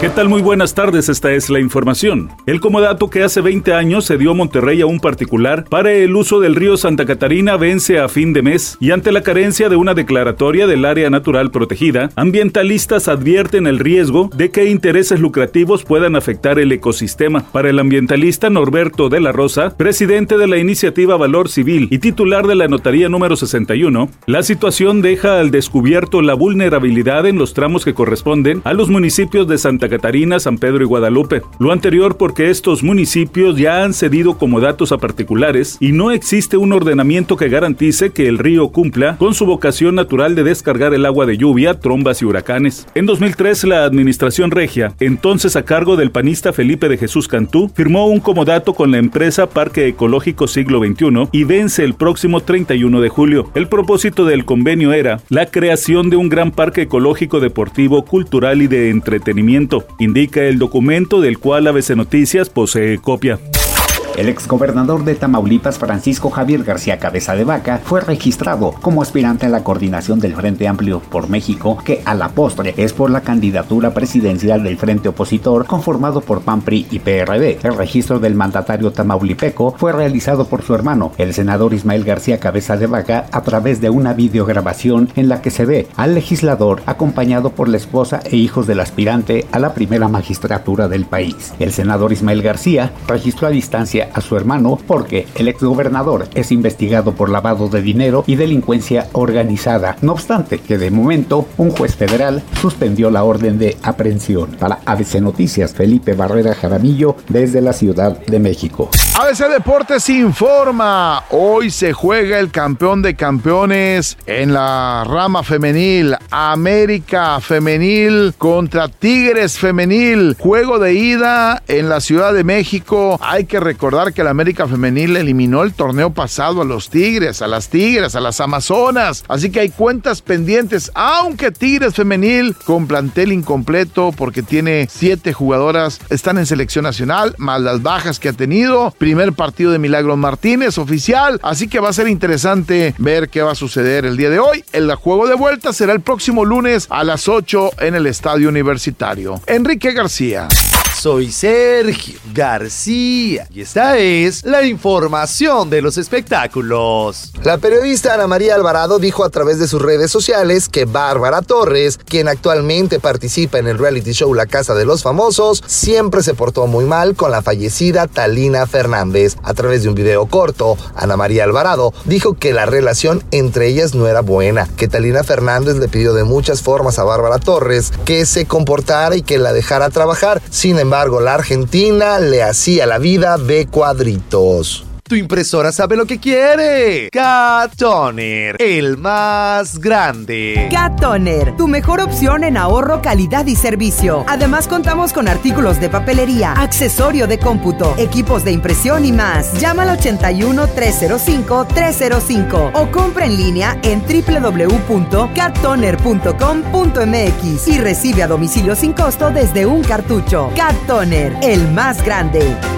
¿Qué tal? Muy buenas tardes, esta es la información. El comodato que hace 20 años se dio Monterrey a un particular para el uso del río Santa Catarina vence a fin de mes y ante la carencia de una declaratoria del área natural protegida, ambientalistas advierten el riesgo de que intereses lucrativos puedan afectar el ecosistema. Para el ambientalista Norberto de la Rosa, presidente de la iniciativa Valor Civil y titular de la notaría número 61, la situación deja al descubierto la vulnerabilidad en los tramos que corresponden a los municipios de Santa Catarina, San Pedro y Guadalupe. Lo anterior porque estos municipios ya han cedido como datos a particulares y no existe un ordenamiento que garantice que el río cumpla con su vocación natural de descargar el agua de lluvia, trombas y huracanes. En 2003, la administración regia, entonces a cargo del panista Felipe de Jesús Cantú, firmó un comodato con la empresa Parque Ecológico Siglo XXI y vence el próximo 31 de julio. El propósito del convenio era la creación de un gran parque ecológico deportivo, cultural y de entretenimiento indica el documento del cual ABC Noticias posee copia. El exgobernador de Tamaulipas, Francisco Javier García Cabeza de Vaca, fue registrado como aspirante a la coordinación del Frente Amplio por México, que a la postre es por la candidatura presidencial del Frente Opositor conformado por PAMPRI y PRD. El registro del mandatario tamaulipeco fue realizado por su hermano, el senador Ismael García Cabeza de Vaca, a través de una videograbación en la que se ve al legislador acompañado por la esposa e hijos del aspirante a la primera magistratura del país. El senador Ismael García registró a distancia a su hermano porque el exgobernador es investigado por lavado de dinero y delincuencia organizada. No obstante, que de momento un juez federal suspendió la orden de aprehensión. Para ABC Noticias, Felipe Barrera Jaramillo desde la Ciudad de México. ABC Deportes informa. Hoy se juega el campeón de campeones en la rama femenil. América femenil contra Tigres femenil. Juego de ida en la Ciudad de México. Hay que recordar que la América femenil eliminó el torneo pasado a los Tigres, a las Tigres, a las Amazonas. Así que hay cuentas pendientes. Aunque Tigres femenil con plantel incompleto porque tiene siete jugadoras están en selección nacional, más las bajas que ha tenido primer partido de Milagros Martínez oficial. Así que va a ser interesante ver qué va a suceder el día de hoy. El juego de vuelta será el próximo lunes a las 8 en el Estadio Universitario. Enrique García. Soy Sergio García y esta es la información de los espectáculos. La periodista Ana María Alvarado dijo a través de sus redes sociales que Bárbara Torres, quien actualmente participa en el reality show La Casa de los Famosos, siempre se portó muy mal con la fallecida Talina Fernández. A través de un video corto, Ana María Alvarado dijo que la relación entre ellas no era buena, que Talina Fernández le pidió de muchas formas a Bárbara Torres que se comportara y que la dejara trabajar. Sin embargo, embargo, la Argentina le hacía la vida de cuadritos. Tu impresora sabe lo que quiere. Cat Toner, el más grande. Cat Toner, tu mejor opción en ahorro, calidad y servicio. Además contamos con artículos de papelería, accesorio de cómputo, equipos de impresión y más. Llama al 81 305 305 o compra en línea en www.cattoner.com.mx y recibe a domicilio sin costo desde un cartucho. Cat Toner, el más grande.